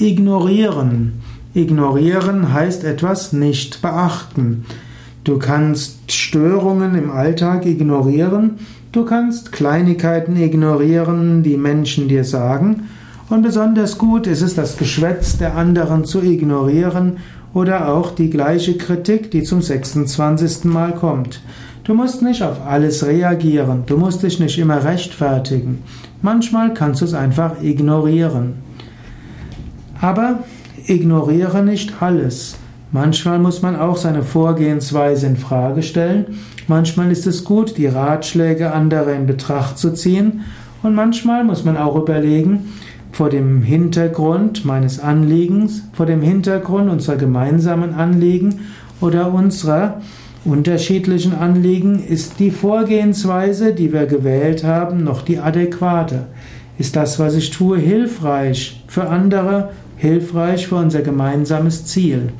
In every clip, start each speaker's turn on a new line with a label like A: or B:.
A: Ignorieren. Ignorieren heißt etwas nicht beachten. Du kannst Störungen im Alltag ignorieren, du kannst Kleinigkeiten ignorieren, die Menschen dir sagen, und besonders gut ist es, das Geschwätz der anderen zu ignorieren oder auch die gleiche Kritik, die zum 26. Mal kommt. Du musst nicht auf alles reagieren, du musst dich nicht immer rechtfertigen. Manchmal kannst du es einfach ignorieren. Aber ignoriere nicht alles. Manchmal muss man auch seine Vorgehensweise in Frage stellen. Manchmal ist es gut, die Ratschläge anderer in Betracht zu ziehen. Und manchmal muss man auch überlegen, vor dem Hintergrund meines Anliegens, vor dem Hintergrund unserer gemeinsamen Anliegen oder unserer unterschiedlichen Anliegen, ist die Vorgehensweise, die wir gewählt haben, noch die adäquate? Ist das, was ich tue, hilfreich für andere, hilfreich für unser gemeinsames Ziel?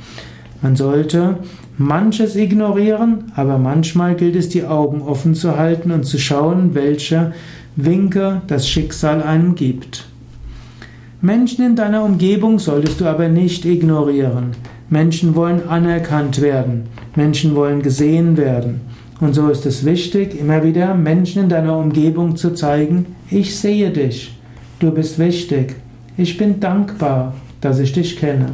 A: Man sollte manches ignorieren, aber manchmal gilt es, die Augen offen zu halten und zu schauen, welche Winke das Schicksal einem gibt. Menschen in deiner Umgebung solltest du aber nicht ignorieren. Menschen wollen anerkannt werden. Menschen wollen gesehen werden. Und so ist es wichtig, immer wieder Menschen in deiner Umgebung zu zeigen, ich sehe dich. Du bist wichtig. Ich bin dankbar, dass ich dich kenne.